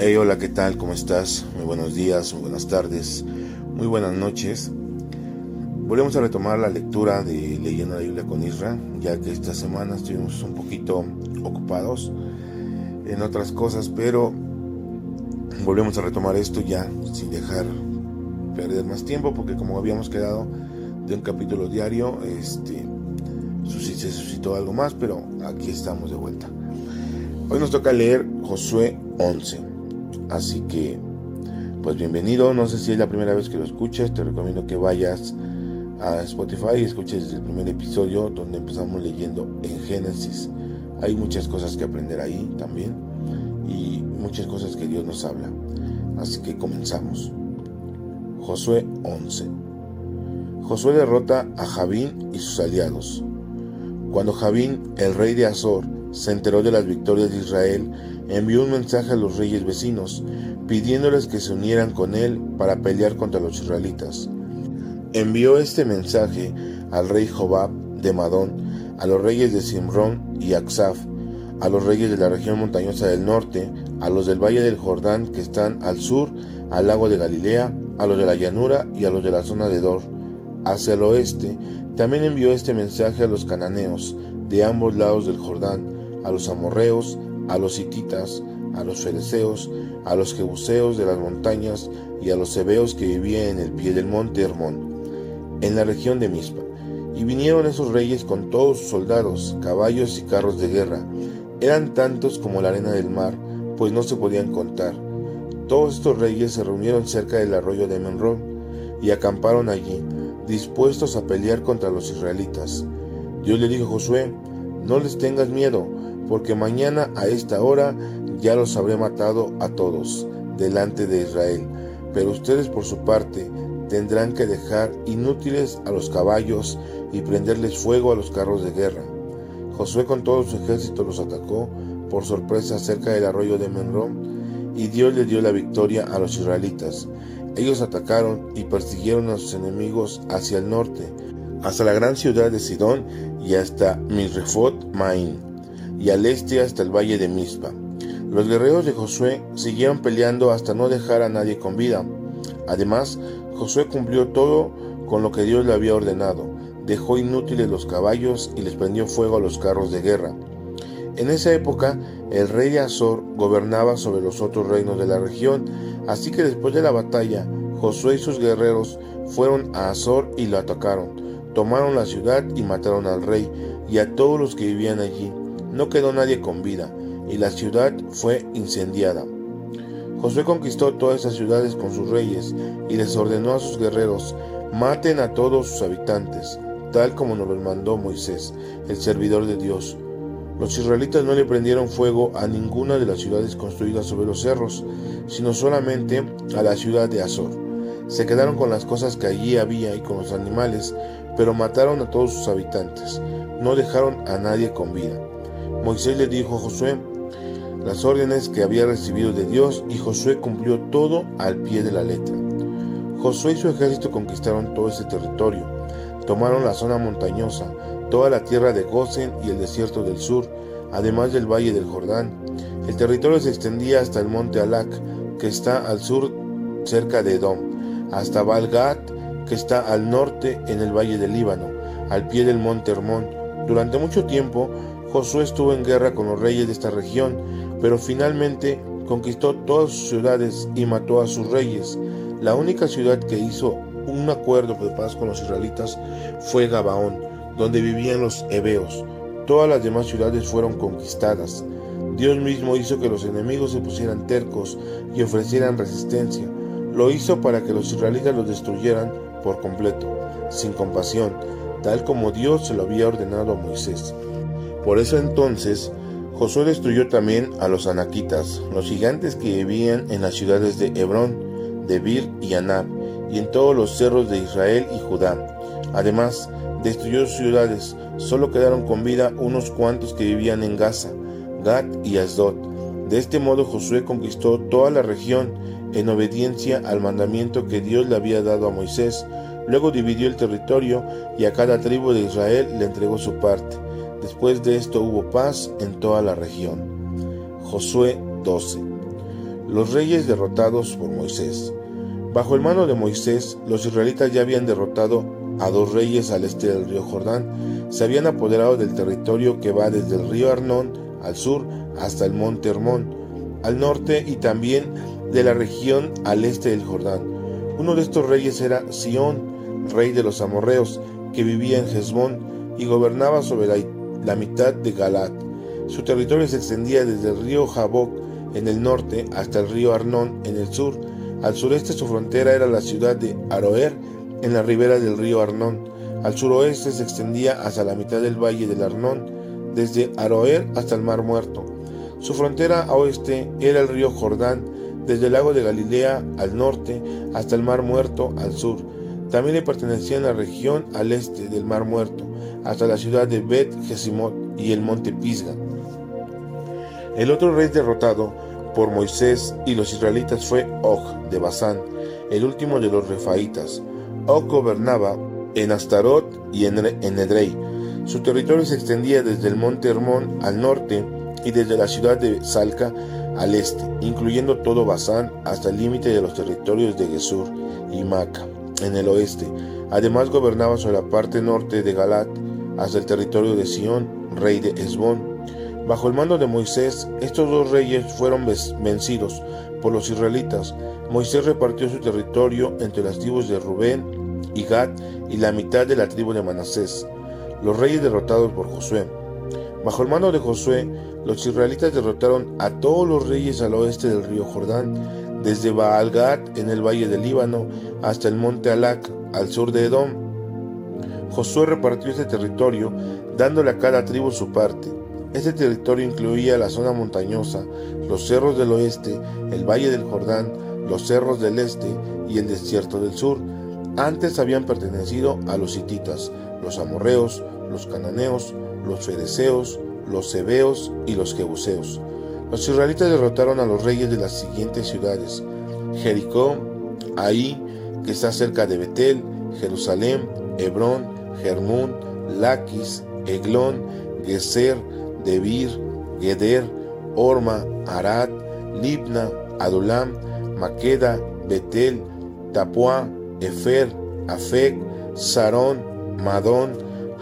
Hey, hola, ¿qué tal? ¿Cómo estás? Muy buenos días, muy buenas tardes, muy buenas noches. Volvemos a retomar la lectura de Leyendo la Biblia con Isra, ya que esta semana estuvimos un poquito ocupados en otras cosas, pero volvemos a retomar esto ya sin dejar perder más tiempo, porque como habíamos quedado de un capítulo diario, este se suscitó algo más, pero aquí estamos de vuelta. Hoy nos toca leer Josué 11. Así que, pues bienvenido. No sé si es la primera vez que lo escuchas. Te recomiendo que vayas a Spotify y escuches el primer episodio donde empezamos leyendo en Génesis. Hay muchas cosas que aprender ahí también y muchas cosas que Dios nos habla. Así que comenzamos. Josué 11. Josué derrota a Javín y sus aliados. Cuando Javín, el rey de Azor, se enteró de las victorias de Israel, envió un mensaje a los reyes vecinos, pidiéndoles que se unieran con él para pelear contra los israelitas. Envió este mensaje al rey Jobab de Madón, a los reyes de Simrón y Aksaf, a los reyes de la región montañosa del norte, a los del valle del Jordán que están al sur, al lago de Galilea, a los de la llanura y a los de la zona de Dor. Hacia el oeste, también envió este mensaje a los cananeos, de ambos lados del Jordán, a los amorreos, a los hititas, a los fereceos, a los jebuseos de las montañas y a los hebeos que vivían en el pie del monte Hermón, en la región de Mispa. Y vinieron esos reyes con todos sus soldados, caballos y carros de guerra. Eran tantos como la arena del mar, pues no se podían contar. Todos estos reyes se reunieron cerca del arroyo de Menrón y acamparon allí, dispuestos a pelear contra los israelitas. Dios le dijo a Josué, no les tengas miedo, porque mañana a esta hora ya los habré matado a todos delante de Israel. Pero ustedes por su parte tendrán que dejar inútiles a los caballos y prenderles fuego a los carros de guerra. Josué con todo su ejército los atacó por sorpresa cerca del arroyo de Menrón y Dios le dio la victoria a los israelitas. Ellos atacaron y persiguieron a sus enemigos hacia el norte, hasta la gran ciudad de Sidón y hasta Misrefot Maín y al este hasta el valle de Mizpa. Los guerreros de Josué siguieron peleando hasta no dejar a nadie con vida. Además, Josué cumplió todo con lo que Dios le había ordenado. Dejó inútiles los caballos y les prendió fuego a los carros de guerra. En esa época, el rey de Azor gobernaba sobre los otros reinos de la región, así que después de la batalla, Josué y sus guerreros fueron a Azor y lo atacaron. Tomaron la ciudad y mataron al rey y a todos los que vivían allí no quedó nadie con vida, y la ciudad fue incendiada. Josué conquistó todas esas ciudades con sus reyes, y les ordenó a sus guerreros, maten a todos sus habitantes, tal como nos lo mandó Moisés, el servidor de Dios. Los israelitas no le prendieron fuego a ninguna de las ciudades construidas sobre los cerros, sino solamente a la ciudad de Azor. Se quedaron con las cosas que allí había y con los animales, pero mataron a todos sus habitantes. No dejaron a nadie con vida. Moisés le dijo a Josué las órdenes que había recibido de Dios y Josué cumplió todo al pie de la letra. Josué y su ejército conquistaron todo ese territorio, tomaron la zona montañosa, toda la tierra de Gosen y el desierto del sur, además del valle del Jordán. El territorio se extendía hasta el monte Alac, que está al sur cerca de Edom, hasta Balgat, que está al norte en el valle del Líbano, al pie del monte Hermón. Durante mucho tiempo, Josué estuvo en guerra con los reyes de esta región, pero finalmente conquistó todas sus ciudades y mató a sus reyes. La única ciudad que hizo un acuerdo de paz con los israelitas fue Gabaón, donde vivían los hebeos. Todas las demás ciudades fueron conquistadas. Dios mismo hizo que los enemigos se pusieran tercos y ofrecieran resistencia. Lo hizo para que los israelitas los destruyeran por completo, sin compasión, tal como Dios se lo había ordenado a Moisés. Por eso entonces Josué destruyó también a los anaquitas, los gigantes que vivían en las ciudades de Hebrón, Debir y Anab, y en todos los cerros de Israel y Judá. Además, destruyó ciudades, solo quedaron con vida unos cuantos que vivían en Gaza, Gat y Asdod. De este modo Josué conquistó toda la región en obediencia al mandamiento que Dios le había dado a Moisés. Luego dividió el territorio y a cada tribu de Israel le entregó su parte. Después de esto hubo paz en toda la región. Josué 12. Los reyes derrotados por Moisés. Bajo el mano de Moisés, los israelitas ya habían derrotado a dos reyes al este del río Jordán. Se habían apoderado del territorio que va desde el río Arnón al sur hasta el monte Hermón, al norte y también de la región al este del Jordán. Uno de estos reyes era Sión, rey de los amorreos, que vivía en Hezbón y gobernaba sobre la, mitad de Galat. Su territorio se extendía desde el río Jaboc en el norte hasta el río Arnón en el sur. Al sureste su frontera era la ciudad de Aroer en la ribera del río Arnón. Al suroeste se extendía hasta la mitad del valle del Arnón, desde Aroer hasta el Mar Muerto. Su frontera a oeste era el río Jordán, desde el lago de Galilea al norte hasta el Mar Muerto al sur. También le pertenecía la región al este del Mar Muerto, hasta la ciudad de Bet Jesimot y el monte Pisga. El otro rey derrotado por Moisés y los israelitas fue Og de Basán, el último de los refaitas. Og gobernaba en Astarot y en Edrei. Su territorio se extendía desde el monte Hermón al norte y desde la ciudad de Salca al este, incluyendo todo Basán hasta el límite de los territorios de Gesur y Maca, en el oeste. Además gobernaba sobre la parte norte de Galat hasta el territorio de Sión, rey de Esbón. Bajo el mando de Moisés, estos dos reyes fueron vencidos por los israelitas. Moisés repartió su territorio entre las tribus de Rubén y Gad y la mitad de la tribu de Manasés, los reyes derrotados por Josué. Bajo el mando de Josué, los israelitas derrotaron a todos los reyes al oeste del río Jordán, desde Baalgat en el valle del Líbano hasta el monte Alac al sur de Edom. Josué repartió este territorio, dándole a cada tribu su parte. Este territorio incluía la zona montañosa, los cerros del oeste, el valle del Jordán, los cerros del este y el desierto del sur. Antes habían pertenecido a los hititas, los amorreos, los cananeos, los fereceos, los Hebeos y los Jebuseos. Los israelitas derrotaron a los reyes de las siguientes ciudades: Jericó, Ahí, que está cerca de Betel, Jerusalén, Hebrón, Germún, Laquis, Eglón, Geser, Debir, Geder, Orma, Arad, Libna, Adulam, Maqueda, Betel, Tapuá, Efer, Afek, Sarón, Madón,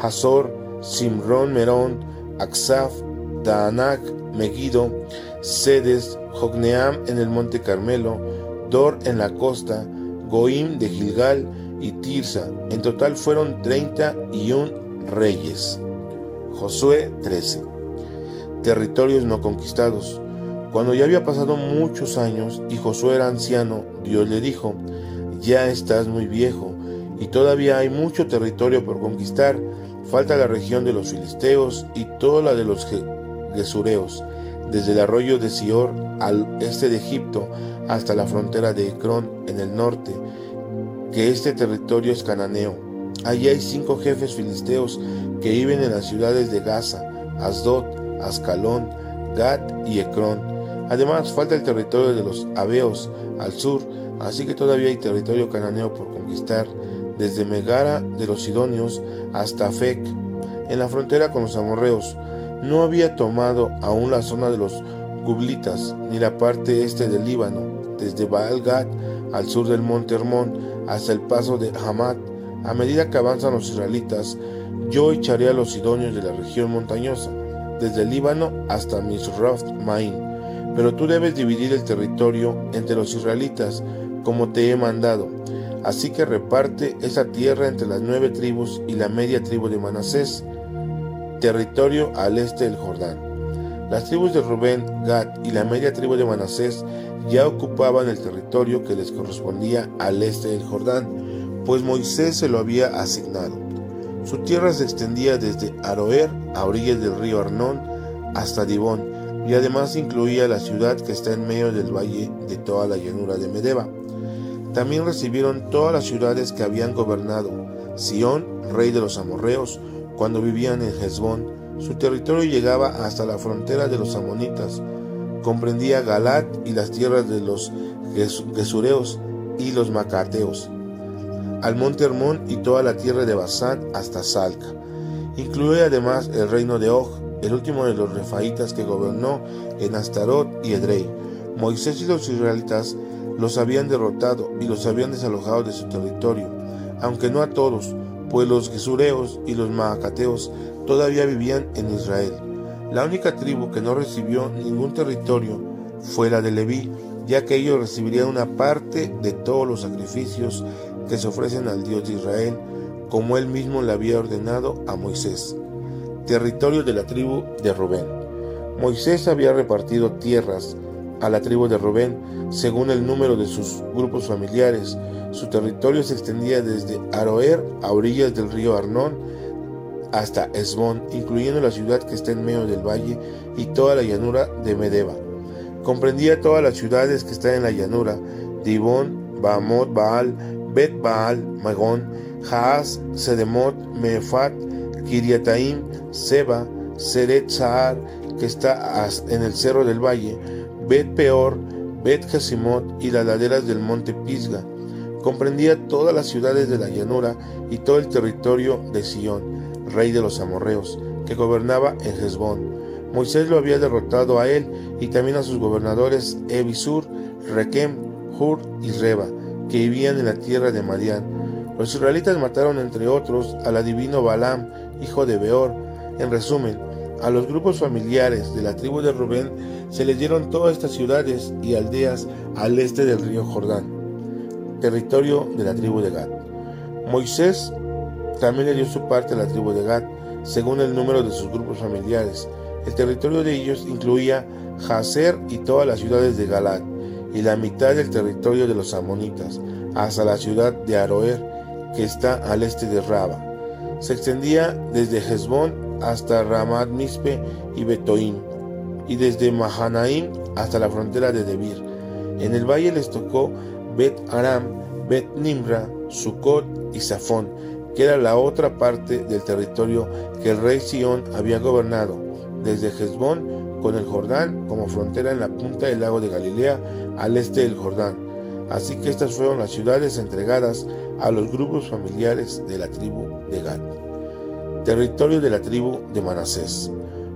Hazor, Simrón Merón, Aksaf, Taanak, Megiddo, Sedes, Jogneam en el monte Carmelo, Dor en la costa, Goim de Gilgal y Tirsa. En total fueron 31 reyes. Josué 13. Territorios no conquistados. Cuando ya había pasado muchos años y Josué era anciano, Dios le dijo, ya estás muy viejo y todavía hay mucho territorio por conquistar Falta la región de los filisteos y toda la de los gesureos, desde el arroyo de Sior al este de Egipto hasta la frontera de Ecrón en el norte, que este territorio es cananeo. Allí hay cinco jefes filisteos que viven en las ciudades de Gaza, Asdod, Ascalón, Gat y Ecrón. Además, falta el territorio de los Abeos al sur, así que todavía hay territorio cananeo por conquistar desde Megara de los Sidonios hasta Fec, en la frontera con los amorreos. No había tomado aún la zona de los Gublitas, ni la parte este del Líbano, desde Baal Gad al sur del monte Hermón hasta el paso de Hamat. A medida que avanzan los israelitas, yo echaré a los sidonios de la región montañosa, desde el Líbano hasta Misraft Main. Pero tú debes dividir el territorio entre los israelitas, como te he mandado Así que reparte esa tierra entre las nueve tribus y la media tribu de Manasés, territorio al este del Jordán. Las tribus de Rubén, Gad y la media tribu de Manasés ya ocupaban el territorio que les correspondía al este del Jordán, pues Moisés se lo había asignado. Su tierra se extendía desde Aroer a orillas del río Arnón hasta Dibón, y además incluía la ciudad que está en medio del valle de toda la llanura de Medeba. También recibieron todas las ciudades que habían gobernado. Sión, rey de los amorreos, cuando vivían en Hezbón, su territorio llegaba hasta la frontera de los amonitas. Comprendía Galat y las tierras de los Gesureos y los Macateos, al monte Hermón y toda la tierra de Basán hasta Salca. Incluye además el reino de Og, el último de los refaitas que gobernó en Astarot y Edrei. Moisés y los israelitas los habían derrotado y los habían desalojado de su territorio, aunque no a todos, pues los Gesureos y los Maacateos todavía vivían en Israel. La única tribu que no recibió ningún territorio fue la de Leví, ya que ellos recibirían una parte de todos los sacrificios que se ofrecen al Dios de Israel, como él mismo le había ordenado a Moisés. Territorio de la tribu de Rubén. Moisés había repartido tierras a la tribu de Rubén según el número de sus grupos familiares. Su territorio se extendía desde Aroer a orillas del río Arnón hasta Esbón, incluyendo la ciudad que está en medio del valle y toda la llanura de Medeba. Comprendía todas las ciudades que están en la llanura, Dibón, Baamot, Baal, Bet Baal, Magón, Haas, Sedemot, Mefat, Kiriataim, Seba, Seret Sahar, que está en el cerro del valle, Bet Peor, Bet Jasimot y las laderas del monte Pisga. Comprendía todas las ciudades de la llanura y todo el territorio de Sión, rey de los amorreos, que gobernaba en Hezbón. Moisés lo había derrotado a él y también a sus gobernadores Ebisur, Requem, Hur y Reba, que vivían en la tierra de Madián. Los israelitas mataron entre otros al adivino Balaam, hijo de Beor. En resumen, a los grupos familiares de la tribu de Rubén se les dieron todas estas ciudades y aldeas al este del río Jordán, territorio de la tribu de Gad. Moisés también le dio su parte a la tribu de Gad, según el número de sus grupos familiares. El territorio de ellos incluía Jazer y todas las ciudades de Galad, y la mitad del territorio de los amonitas, hasta la ciudad de Aroer, que está al este de Raba. Se extendía desde Hezbón hasta Ramat Mispe y Betoim, y desde Mahanaim hasta la frontera de Debir. En el valle les tocó Bet Aram, Bet Nimra, Sucot y Safón, que era la otra parte del territorio que el rey Sión había gobernado, desde Hezbón con el Jordán como frontera en la punta del lago de Galilea al este del Jordán. Así que estas fueron las ciudades entregadas a los grupos familiares de la tribu de Gad. Territorio de la tribu de Manasés.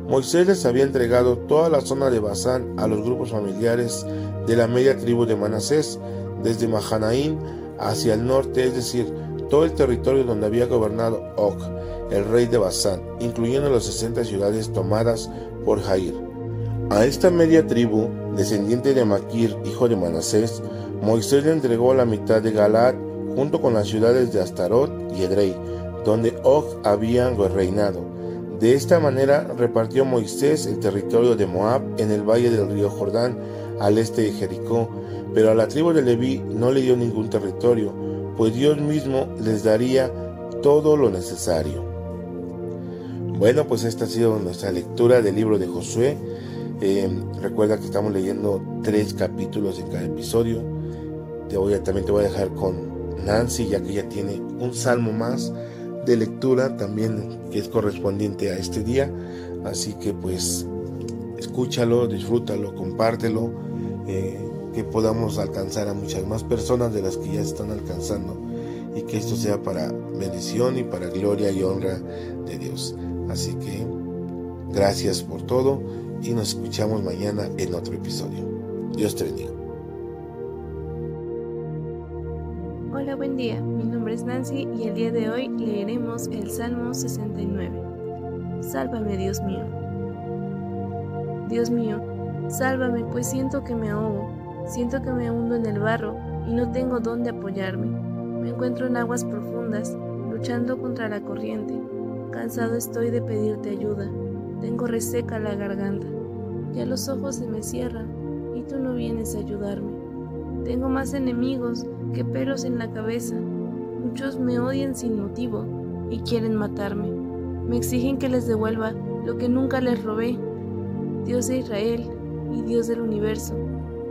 Moisés les había entregado toda la zona de Basán a los grupos familiares de la media tribu de Manasés, desde Mahanaín hacia el norte, es decir, todo el territorio donde había gobernado Og, el rey de Basán, incluyendo las 60 ciudades tomadas por Jair. A esta media tribu, descendiente de Maquir, hijo de Manasés, Moisés le entregó la mitad de Galaad junto con las ciudades de Astarot y Edrei, donde Og había reinado. De esta manera repartió Moisés el territorio de Moab en el valle del río Jordán, al este de Jericó, pero a la tribu de Leví no le dio ningún territorio, pues Dios mismo les daría todo lo necesario. Bueno, pues esta ha sido nuestra lectura del libro de Josué. Eh, recuerda que estamos leyendo tres capítulos en cada episodio. Te voy también te voy a dejar con Nancy, ya que ella tiene un salmo más de lectura también que es correspondiente a este día. Así que pues escúchalo, disfrútalo, compártelo, eh, que podamos alcanzar a muchas más personas de las que ya están alcanzando y que esto sea para bendición y para gloria y honra de Dios. Así que gracias por todo y nos escuchamos mañana en otro episodio. Dios te bendiga. Hola, buen día. Mi nombre es Nancy y el día de hoy leeremos el Salmo 69. Sálvame, Dios mío. Dios mío, sálvame, pues siento que me ahogo, siento que me hundo en el barro y no tengo dónde apoyarme. Me encuentro en aguas profundas, luchando contra la corriente. Cansado estoy de pedirte ayuda. Tengo reseca la garganta. Ya los ojos se me cierran y tú no vienes a ayudarme. Tengo más enemigos que pelos en la cabeza. Muchos me odian sin motivo y quieren matarme. Me exigen que les devuelva lo que nunca les robé. Dios de Israel y Dios del universo,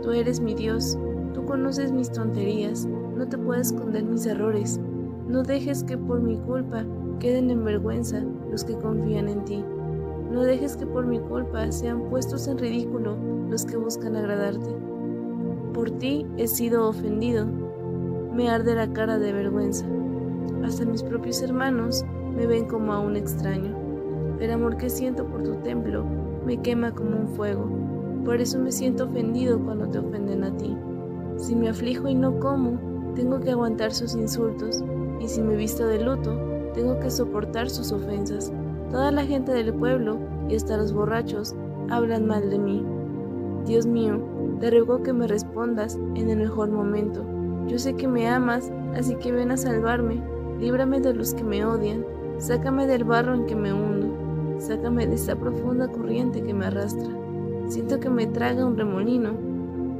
tú eres mi Dios, tú conoces mis tonterías, no te puedo esconder mis errores. No dejes que por mi culpa queden en vergüenza los que confían en ti. No dejes que por mi culpa sean puestos en ridículo los que buscan agradarte. Por ti he sido ofendido. Me arde la cara de vergüenza. Hasta mis propios hermanos me ven como a un extraño. El amor que siento por tu templo me quema como un fuego. Por eso me siento ofendido cuando te ofenden a ti. Si me aflijo y no como, tengo que aguantar sus insultos, y si me visto de luto, tengo que soportar sus ofensas. Toda la gente del pueblo, y hasta los borrachos, hablan mal de mí. Dios mío, te ruego que me respondas en el mejor momento. Yo sé que me amas, así que ven a salvarme, líbrame de los que me odian, sácame del barro en que me hundo, sácame de esa profunda corriente que me arrastra. Siento que me traga un remolino.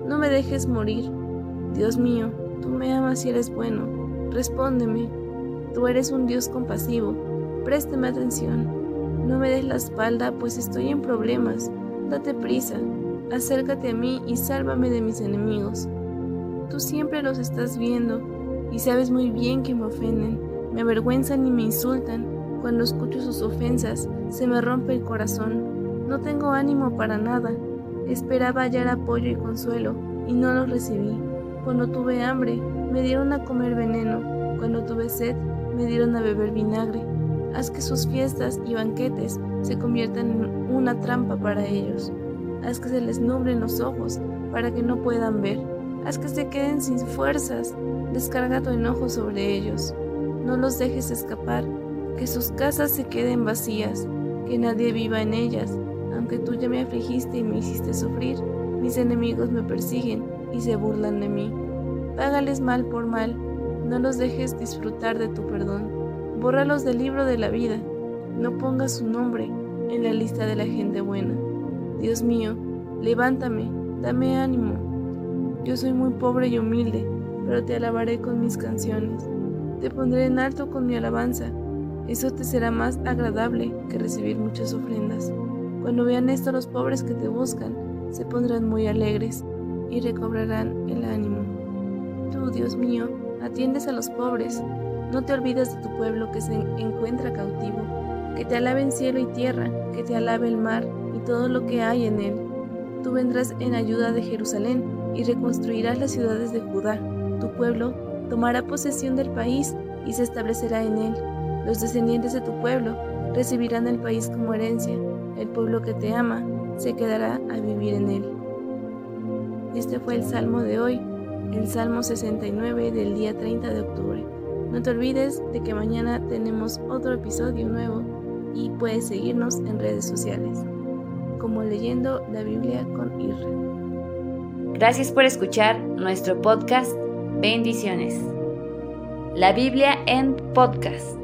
No me dejes morir. Dios mío, tú me amas y eres bueno. Respóndeme. Tú eres un Dios compasivo. Présteme atención. No me des la espalda, pues estoy en problemas. Date prisa. Acércate a mí y sálvame de mis enemigos. Tú siempre los estás viendo y sabes muy bien que me ofenden, me avergüenzan y me insultan. Cuando escucho sus ofensas, se me rompe el corazón. No tengo ánimo para nada. Esperaba hallar apoyo y consuelo, y no lo recibí. Cuando tuve hambre, me dieron a comer veneno. Cuando tuve sed, me dieron a beber vinagre. Haz que sus fiestas y banquetes se conviertan en una trampa para ellos. Haz que se les nublen los ojos para que no puedan ver. Haz que se queden sin fuerzas. Descarga tu enojo sobre ellos. No los dejes escapar. Que sus casas se queden vacías. Que nadie viva en ellas aunque tú ya me afligiste y me hiciste sufrir, mis enemigos me persiguen y se burlan de mí. Págales mal por mal, no los dejes disfrutar de tu perdón. Bórralos del libro de la vida, no pongas su nombre en la lista de la gente buena. Dios mío, levántame, dame ánimo. Yo soy muy pobre y humilde, pero te alabaré con mis canciones. Te pondré en alto con mi alabanza. Eso te será más agradable que recibir muchas ofrendas. Cuando vean esto los pobres que te buscan, se pondrán muy alegres y recobrarán el ánimo. Tú, Dios mío, atiendes a los pobres, no te olvides de tu pueblo que se encuentra cautivo, que te alaben cielo y tierra, que te alabe el mar y todo lo que hay en él. Tú vendrás en ayuda de Jerusalén y reconstruirás las ciudades de Judá. Tu pueblo tomará posesión del país y se establecerá en él. Los descendientes de tu pueblo recibirán el país como herencia el pueblo que te ama se quedará a vivir en él. Este fue el salmo de hoy, el Salmo 69 del día 30 de octubre. No te olvides de que mañana tenemos otro episodio nuevo y puedes seguirnos en redes sociales, como leyendo la Biblia con Irra. Gracias por escuchar nuestro podcast. Bendiciones. La Biblia en podcast.